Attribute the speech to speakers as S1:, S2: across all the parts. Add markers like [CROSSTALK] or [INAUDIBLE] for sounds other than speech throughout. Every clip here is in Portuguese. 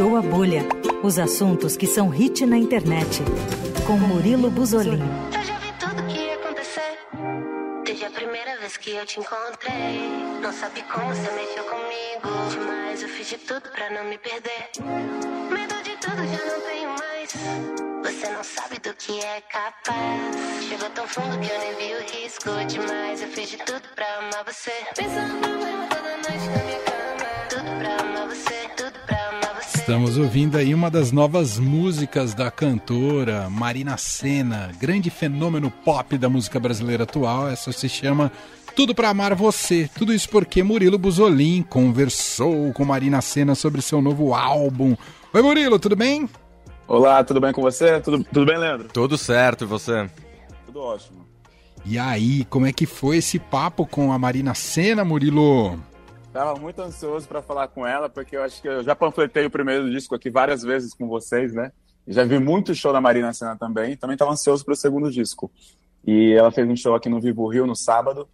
S1: Furou a Bolha. Os assuntos que são hit na internet. Com Murilo Buzolin.
S2: Eu já vi tudo que ia acontecer. Desde a primeira vez que eu te encontrei. Não sabe como você mexeu comigo. Demais, eu fiz de tudo pra não me perder. Medo de tudo já não tenho mais. Você não sabe do que é capaz. Chegou tão fundo que eu nem vi o risco. Demais, eu fiz de tudo pra amar você. Pensando
S3: Estamos ouvindo aí uma das novas músicas da cantora Marina Senna, grande fenômeno pop da música brasileira atual. Essa se chama Tudo Pra Amar Você. Tudo isso porque Murilo Buzolin conversou com Marina Senna sobre seu novo álbum. Oi Murilo, tudo bem?
S4: Olá, tudo bem com você? Tudo, tudo bem, Leandro?
S5: Tudo certo, e você?
S4: Tudo ótimo.
S3: E aí, como é que foi esse papo com a Marina Senna, Murilo?
S4: Tava muito ansioso para falar com ela, porque eu acho que eu já panfletei o primeiro disco aqui várias vezes com vocês, né? Já vi muito show da Marina Senna também, também tava ansioso para o segundo disco. E ela fez um show aqui no Vivo Rio no sábado.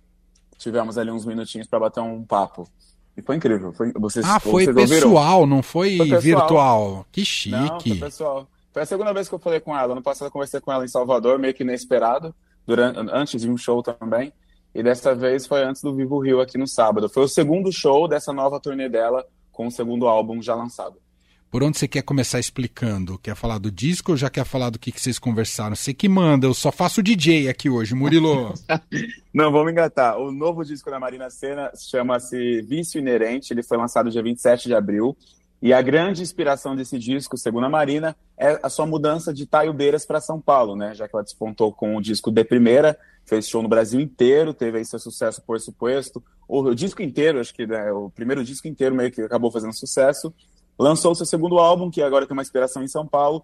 S4: Tivemos ali uns minutinhos para bater um papo. E foi incrível. Foi, vocês,
S3: Ah, foi
S4: vocês ouviram?
S3: pessoal, não foi,
S4: Foi pessoal.
S3: virtual. Que
S4: Não, foi
S3: chique.
S4: pessoal. Foi a segunda vez que eu falei com ela. Ano passado eu conversei com ela em Salvador, meio que inesperado, durante, antes de um show também. E dessa vez foi antes do Vivo Rio aqui no sábado. Foi o segundo show dessa nova turnê dela, com o segundo álbum já lançado.
S3: Por onde você quer começar explicando? Quer falar do disco ou já quer falar do que, que vocês conversaram? Você que manda, eu só faço DJ aqui hoje, Murilo. [LAUGHS]
S4: Não, vamos engatar. O novo disco da Marina Senna chama-se Vício Inerente. Ele foi lançado dia 27 de abril. E a grande inspiração desse disco, segundo a Marina, é a sua mudança de Taiobeiras para São Paulo, né? Já que ela despontou com o disco De Primeira, fez show no Brasil inteiro, teve aí seu sucesso por suposto. O, o disco inteiro, acho que né, o primeiro disco inteiro meio que acabou fazendo sucesso. Lançou seu segundo álbum, que agora tem uma inspiração em São Paulo.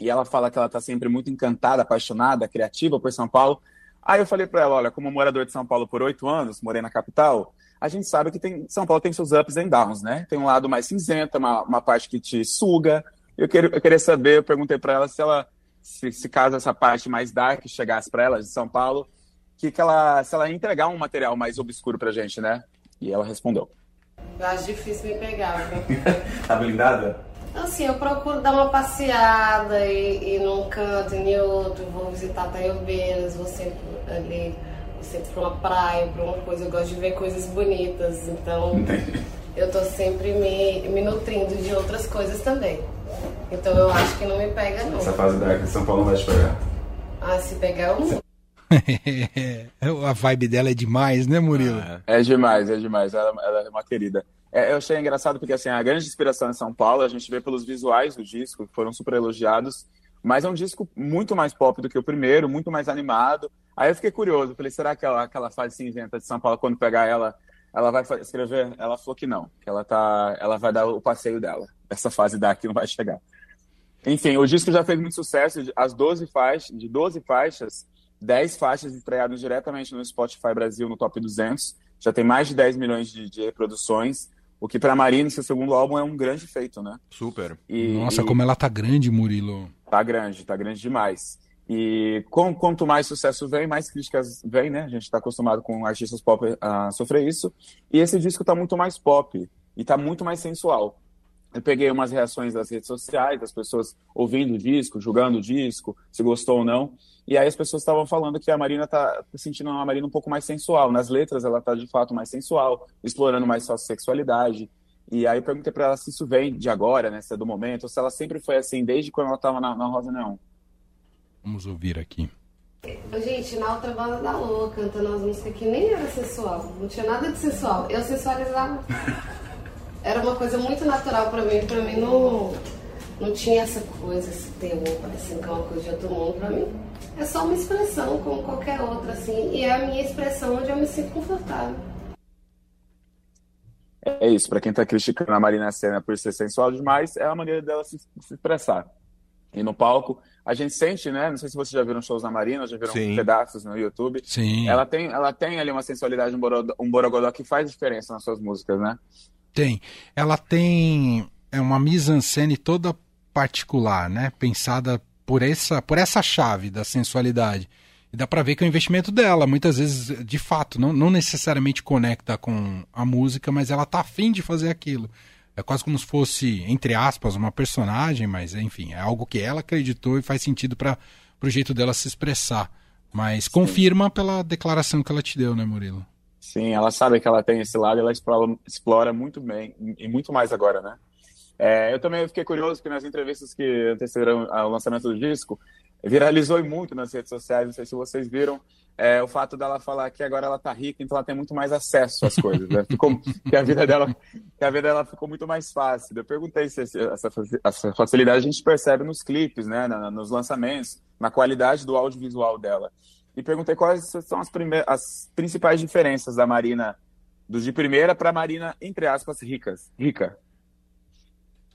S4: E ela fala que ela tá sempre muito encantada, apaixonada, criativa por São Paulo. Aí eu falei para ela, olha, como morador de São Paulo por oito anos, morei na capital, a gente sabe que tem, São Paulo tem seus ups and downs, né? Tem um lado mais cinzento, uma, uma parte que te suga. Eu, queria, eu queria saber, eu perguntei para ela se ela, se, se caso essa parte mais dark chegasse para ela de São Paulo, que, que ela, se ela ia entregar um material mais obscuro pra gente, né? E ela respondeu.
S6: Eu acho difícil me pegar, viu? [LAUGHS]
S4: Tá blindada?
S6: Assim, eu procuro dar uma passeada e ir num canto e em outro, vou visitar Taiobeiras, vou sempre ali, sempre pra uma praia, pra uma coisa, eu gosto de ver coisas bonitas, então eu tô sempre me, me nutrindo de outras coisas também. Então eu acho que não me pega não.
S4: fase dark de São Paulo não vai te pegar.
S6: Ah, se pegar eu não. [LAUGHS]
S3: a vibe dela é demais, né, Murilo?
S4: É demais, é demais. Ela, ela é uma querida. É, eu achei engraçado porque assim, a grande inspiração em São Paulo, a gente vê pelos visuais do disco, que foram super elogiados, mas é um disco muito mais pop do que o primeiro, muito mais animado. Aí eu fiquei curioso, falei, será que ela, aquela fase cinzenta de São Paulo, quando pegar ela, ela vai escrever? Ela falou que não, que ela tá, ela vai dar o passeio dela. Essa fase daqui não vai chegar. Enfim, o disco já fez muito sucesso, as 12 faixas, de 12 faixas, 10 faixas estreadas diretamente no Spotify Brasil no Top 200. Já tem mais de 10 milhões de, de reproduções, o que para Marina, seu segundo álbum, é um grande feito, né?
S5: Super.
S4: E,
S3: Nossa,
S4: e
S3: como ela tá grande, Murilo.
S4: tá grande, tá grande demais. E com, quanto mais sucesso vem, mais críticas vem, né? A gente tá acostumado com artistas pop a sofrer isso. E esse disco tá muito mais pop e tá muito mais sensual. Eu peguei umas reações das redes sociais, das pessoas ouvindo o disco, julgando o disco, se gostou ou não. E aí as pessoas estavam falando que a Marina tá sentindo uma Marina um pouco mais sensual. Nas letras ela tá de fato mais sensual, explorando mais sua sexualidade. E aí eu perguntei para ela se isso vem de agora, né, se é do momento, ou se ela sempre foi assim desde quando ela tava na, na Rosa Neon.
S3: Vamos ouvir aqui.
S6: Gente, na outra banda da Lua, cantando as músicas que nem era sensual, não tinha nada de sensual. Eu sensualizava. [LAUGHS] Era uma coisa muito natural pra mim, pra mim não, não tinha essa coisa, esse terror parecendo que é uma coisa de outro mundo. Pra mim é só uma expressão como qualquer outra, assim, e é a minha expressão onde eu me sinto confortável.
S4: É isso, para quem tá criticando a Marina Senna por ser sensual demais, é a maneira dela se, se expressar. E no palco, a gente sente, né? Não sei se vocês já viram shows da Marina, já viram
S5: Sim.
S4: pedaços no YouTube.
S3: Sim,
S4: Ela tem, ela tem ali uma sensualidade, um borogodó, um borogodó que faz diferença nas suas músicas, né?
S3: tem. Ela tem é uma mise-en-scène toda particular, né? Pensada por essa, por essa chave da sensualidade. E dá pra ver que é o investimento dela, muitas vezes, de fato, não, não necessariamente conecta com a música, mas ela tá afim de fazer aquilo. É quase como se fosse, entre aspas, uma personagem, mas enfim, é algo que ela acreditou e faz sentido para o jeito dela se expressar. Mas Sim. confirma pela declaração que ela te deu, né, Murilo?
S4: Sim, ela sabe que ela tem esse lado e ela explora, explora muito bem, e muito mais agora, né? É, eu também fiquei curioso que nas entrevistas que antecederam ao lançamento do disco, viralizou muito nas redes sociais, não sei se vocês viram, é, o fato dela falar que agora ela tá rica, então ela tem muito mais acesso às coisas, né? Ficou, que a vida dela, que a vida dela ficou muito mais fácil. Eu perguntei se essa, essa facilidade a gente percebe nos clipes, né? Na, nos lançamentos, na qualidade do audiovisual dela. E perguntei quais são as, as principais diferenças da Marina dos de primeira para Marina entre aspas ricas, rica.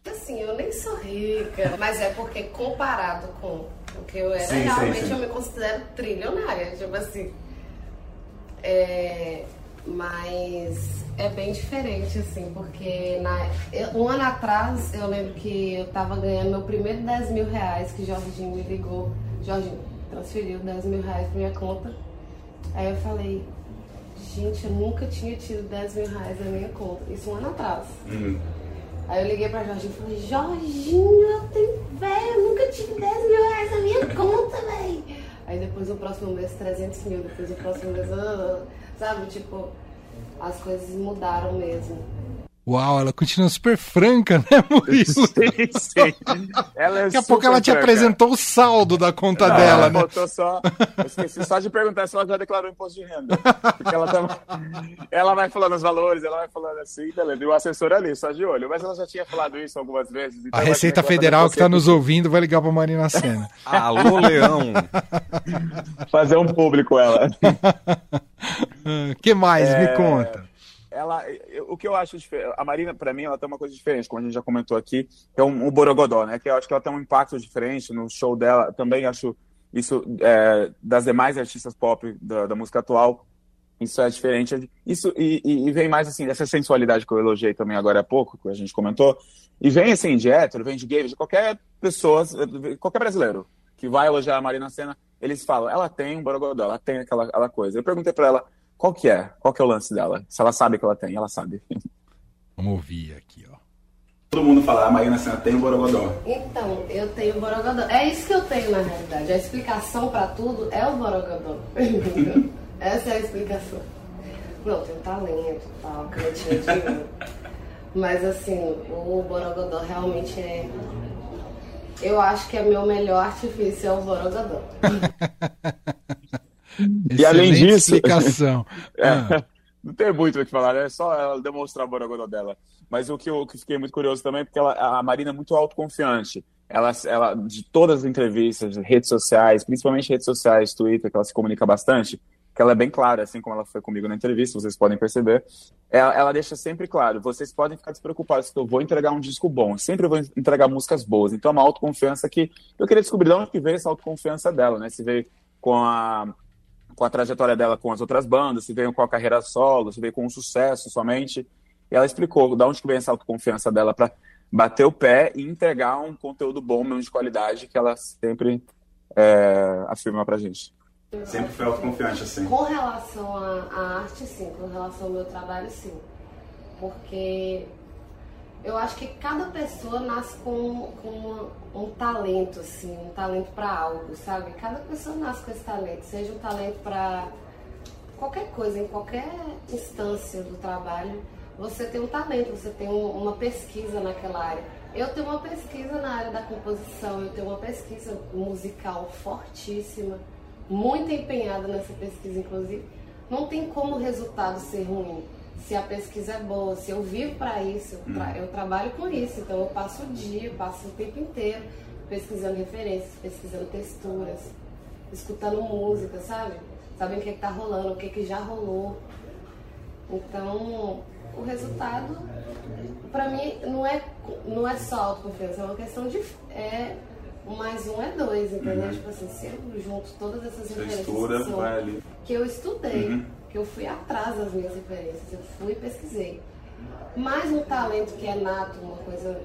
S6: Assim, eu nem sou rica, mas é porque comparado com o que eu era, sim, realmente sim, sim. eu me considero trilionária. Tipo assim. É, mas é bem diferente, assim, porque na, um ano atrás eu lembro que eu tava ganhando meu primeiro 10 mil reais, que Jorginho me ligou. Jorginho transferiu 10 mil reais pra minha conta. Aí eu falei, gente, eu nunca tinha tido 10 mil reais na minha conta. Isso um ano atrás. Uhum. Aí eu liguei pra Jorginho e falei, Jorginho, eu tenho, velho, eu nunca tive 10 mil reais na minha conta, velho. Aí depois o próximo mês 300 mil, depois o próximo mês, sabe, tipo, as coisas mudaram mesmo.
S3: Uau, ela continua super franca, [LAUGHS] né, Murilo? Sim, sim. Ela é Daqui a pouco ela te franca. apresentou o saldo da conta Não, dela, né?
S4: Só, eu esqueci só de perguntar se ela já declarou imposto de renda. Porque ela, tá, ela vai falando os valores, ela vai falando assim, beleza. E o assessor ali, só de olho. Mas ela já tinha falado isso algumas vezes.
S3: Então a Receita Federal que está nos ouvindo vai ligar para Marina Senna. [LAUGHS]
S5: Alô, Leão!
S4: Fazer um público ela. [LAUGHS]
S3: que mais? É... Me conta
S4: ela, o que eu acho a Marina para mim ela tem uma coisa diferente, como a gente já comentou aqui, é um, um borogodó, né? Que eu acho que ela tem um impacto diferente no show dela. Também acho isso é, das demais artistas pop da, da, música atual. Isso é diferente. Isso e, e, vem mais assim dessa sensualidade que eu elogiei também agora há pouco, que a gente comentou. E vem assim de hétero, vem de gay, de qualquer pessoa, qualquer brasileiro que vai elogiar a Marina Senna, eles falam, ela tem um borogodó, ela tem aquela, aquela coisa. Eu perguntei para ela qual que é? Qual que é o lance dela? Se ela sabe que ela tem, ela sabe. [LAUGHS]
S3: Vamos ouvir aqui, ó.
S4: Todo mundo fala, a ah, Marina Senna tem o Borogodó.
S6: Então, eu tenho o Borogodó. É isso que eu tenho, na realidade. A explicação pra tudo é o Borogodó. [LAUGHS] Essa é a explicação. Não, tem talento, tal, cantinho de Mas assim, o Borogodó realmente é. Eu acho que é meu melhor artifício é o Borogodó. [LAUGHS]
S4: e além disso.
S3: Explicação. [LAUGHS]
S4: é, ah. Não tem muito o que falar, é só ela demonstrar a borogodó dela. Mas o que eu que fiquei muito curioso também, porque ela, a Marina é muito autoconfiante. Ela, ela, de todas as entrevistas, redes sociais, principalmente redes sociais, Twitter, que ela se comunica bastante, que ela é bem clara, assim como ela foi comigo na entrevista, vocês podem perceber. Ela, ela deixa sempre claro: vocês podem ficar despreocupados que eu vou entregar um disco bom, sempre vou entregar músicas boas. Então é uma autoconfiança que eu queria descobrir de onde que veio essa autoconfiança dela, né? Se veio com a com a trajetória dela com as outras bandas, se veio com a carreira solo, se veio com o sucesso somente. E ela explicou de onde que vem essa autoconfiança dela para bater o pé e entregar um conteúdo bom, mesmo de qualidade, que ela sempre é, afirma pra gente. Sempre foi autoconfiante, assim.
S6: Com relação à arte, sim. Com relação ao meu trabalho, sim. Porque eu acho que cada pessoa nasce com, com um talento, assim, um talento para algo, sabe? Cada pessoa nasce com esse talento, seja um talento para qualquer coisa, em qualquer instância do trabalho, você tem um talento, você tem um, uma pesquisa naquela área. Eu tenho uma pesquisa na área da composição, eu tenho uma pesquisa musical fortíssima, muito empenhada nessa pesquisa, inclusive. Não tem como o resultado ser ruim se a pesquisa é boa, se eu vivo para isso, eu, tra hum. eu, trabalho com isso, então eu passo o dia, eu passo o tempo inteiro pesquisando referências, pesquisando texturas, escutando música, sabe? Sabendo o que, é está rolando, o que, que já rolou. Então, o resultado, para mim, não é, não é só autoconfiança, é uma questão de. É, um mais um é dois, entendeu? Uhum. Tipo assim, se eu junto todas essas referências
S4: que, ali.
S6: que eu estudei. Uhum que eu fui atrás das minhas referências, eu fui e pesquisei. Mais um talento que é nato, uma coisa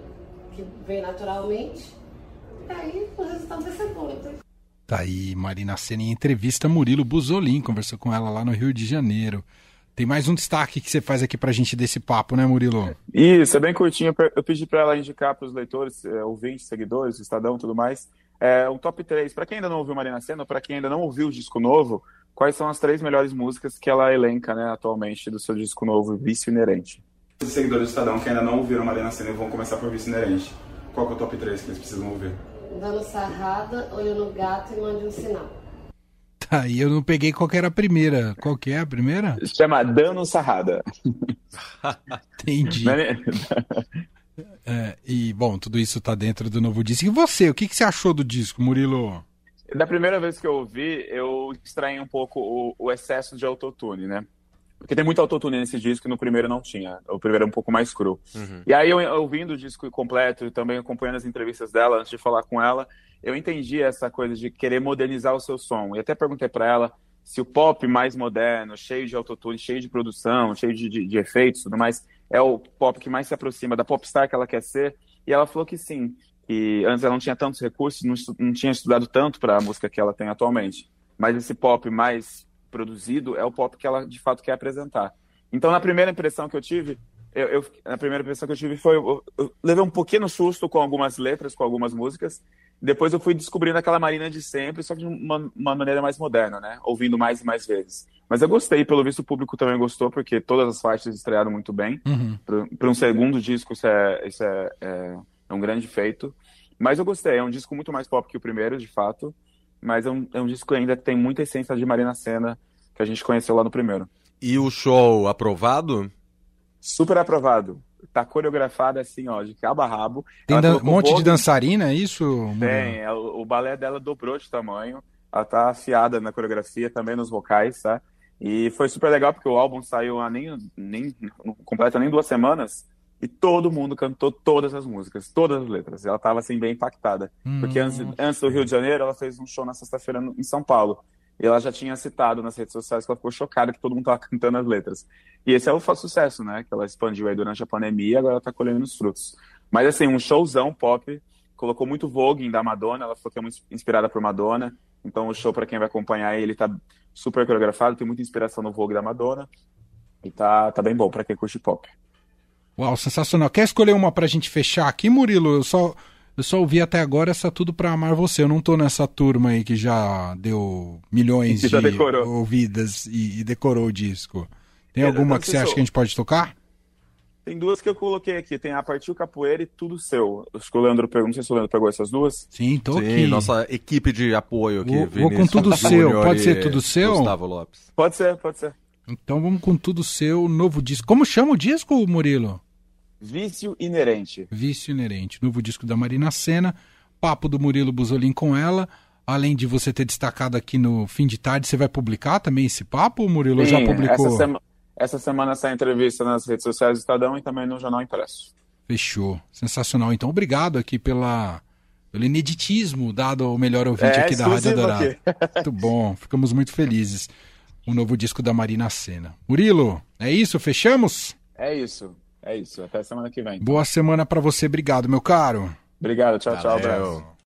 S6: que vem naturalmente, e aí o resultado vai ser bom. Então...
S3: Tá aí, Marina Senna em entrevista Murilo Buzolin, conversou com ela lá no Rio de Janeiro. Tem mais um destaque que você faz aqui pra gente desse papo, né, Murilo?
S4: Isso, é bem curtinho. Eu pedi para ela indicar para os leitores, é, ouvintes, seguidores, Estadão e tudo mais, é, um top 3. Para quem ainda não ouviu Marina Senna, para quem ainda não ouviu o disco novo, quais são as três melhores músicas que ela elenca né, atualmente do seu disco novo, Vício Inerente? Os seguidores do Estadão que ainda não ouviram Marina Senna vão começar por Vício Inerente. Qual é o top 3 que eles precisam ouvir?
S6: Dando sarrada, olho no gato e mande um sinal.
S3: Tá, e eu não peguei qual que era a primeira. Qual que é a primeira?
S4: Se chama Dano Sarrada. [LAUGHS]
S3: Entendi. É, e, bom, tudo isso tá dentro do novo disco. E você, o que, que você achou do disco, Murilo?
S4: Da primeira vez que eu ouvi, eu extraí um pouco o, o excesso de autotune, né? Porque tem muito autotune nesse disco e no primeiro não tinha. O primeiro é um pouco mais cru. Uhum. E aí, eu, ouvindo o disco completo e também acompanhando as entrevistas dela, antes de falar com ela, eu entendi essa coisa de querer modernizar o seu som. E até perguntei para ela se o pop mais moderno, cheio de autotune, cheio de produção, cheio de, de, de efeitos e tudo mais, é o pop que mais se aproxima da popstar que ela quer ser. E ela falou que sim, que antes ela não tinha tantos recursos, não, não tinha estudado tanto para a música que ela tem atualmente. Mas esse pop mais produzido é o pop que ela de fato quer apresentar. Então, na primeira impressão que eu tive, eu, eu a primeira impressão que eu tive foi eu, eu levei um pouquinho susto com algumas letras, com algumas músicas. Depois eu fui descobrindo aquela Marina de sempre, só que de uma, uma maneira mais moderna, né? Ouvindo mais e mais vezes. Mas eu gostei, pelo visto o público também gostou, porque todas as faixas estrearam muito bem. Uhum. Para um segundo disco, isso, é, isso é, é, é, um grande feito. Mas eu gostei, é um disco muito mais pop que o primeiro, de fato. Mas é um, é um disco ainda que tem muita essência de Marina Senna, que a gente conheceu lá no primeiro.
S5: E o show aprovado?
S4: Super aprovado. Tá coreografada assim, ó, de cabo a rabo.
S3: Tem um monte de dançarina, é isso?
S4: Tem, é, o, o balé dela dobrou de tamanho. Ela tá afiada na coreografia, também nos vocais, tá? E foi super legal porque o álbum saiu há nem, nem completa nem duas semanas e todo mundo cantou todas as músicas, todas as letras. Ela estava assim bem impactada, hum. porque antes, antes do Rio de Janeiro ela fez um show na sexta-feira em São Paulo. E ela já tinha citado nas redes sociais que ela ficou chocada que todo mundo estava cantando as letras. E esse é o sucesso, né? Que ela expandiu aí durante a pandemia e agora está colhendo os frutos. Mas assim, um showzão pop, colocou muito voguing da Madonna, ela foi que é muito inspirada por Madonna. Então o show, para quem vai acompanhar ele, tá super coreografado, tem muita inspiração no Vogue da Madonna. E tá, tá bem bom para quem curte pop.
S3: Uau, sensacional. Quer escolher uma pra gente fechar aqui, Murilo? Eu só, eu só ouvi até agora essa Tudo Pra Amar Você. Eu não tô nessa turma aí que já deu milhões [LAUGHS] de ouvidas e, e, decorou o disco. Tem é, alguma que você acha que a gente pode tocar?
S4: Tem duas que eu coloquei aqui. Tem a Partiu Capoeira e Tudo Seu. Acho que o Leandro perguntou, não sei se o Leandro pegou essas duas.
S3: Sim, tô Sim, aqui.
S5: nossa equipe de apoio aqui.
S3: Vou, vou com Tudo Seu. Pode ser Tudo Seu?
S5: Gustavo Lopes.
S4: Pode ser, pode ser.
S3: Então vamos com Tudo Seu, novo disco. Como chama o disco, Murilo?
S4: Vício Inerente.
S3: Vício Inerente. Novo disco da Marina Senna. Papo do Murilo Buzolin com ela. Além de você ter destacado aqui no fim de tarde, você vai publicar também esse papo, Murilo? Sim, já publicou?
S4: Essa semana essa semana sai entrevista nas redes sociais do Estadão e também no Jornal Impresso.
S3: Fechou. Sensacional. Então, obrigado aqui pela, pelo ineditismo dado ao melhor ouvinte
S4: é,
S3: aqui da Rádio Dourado. [LAUGHS] muito bom. Ficamos muito felizes. O novo disco da Marina Senna. Murilo, é isso? Fechamos?
S4: É isso. É isso. Até semana que vem.
S3: Boa semana para você. Obrigado, meu caro.
S4: Obrigado. Tchau, Valeu. tchau. Abraço.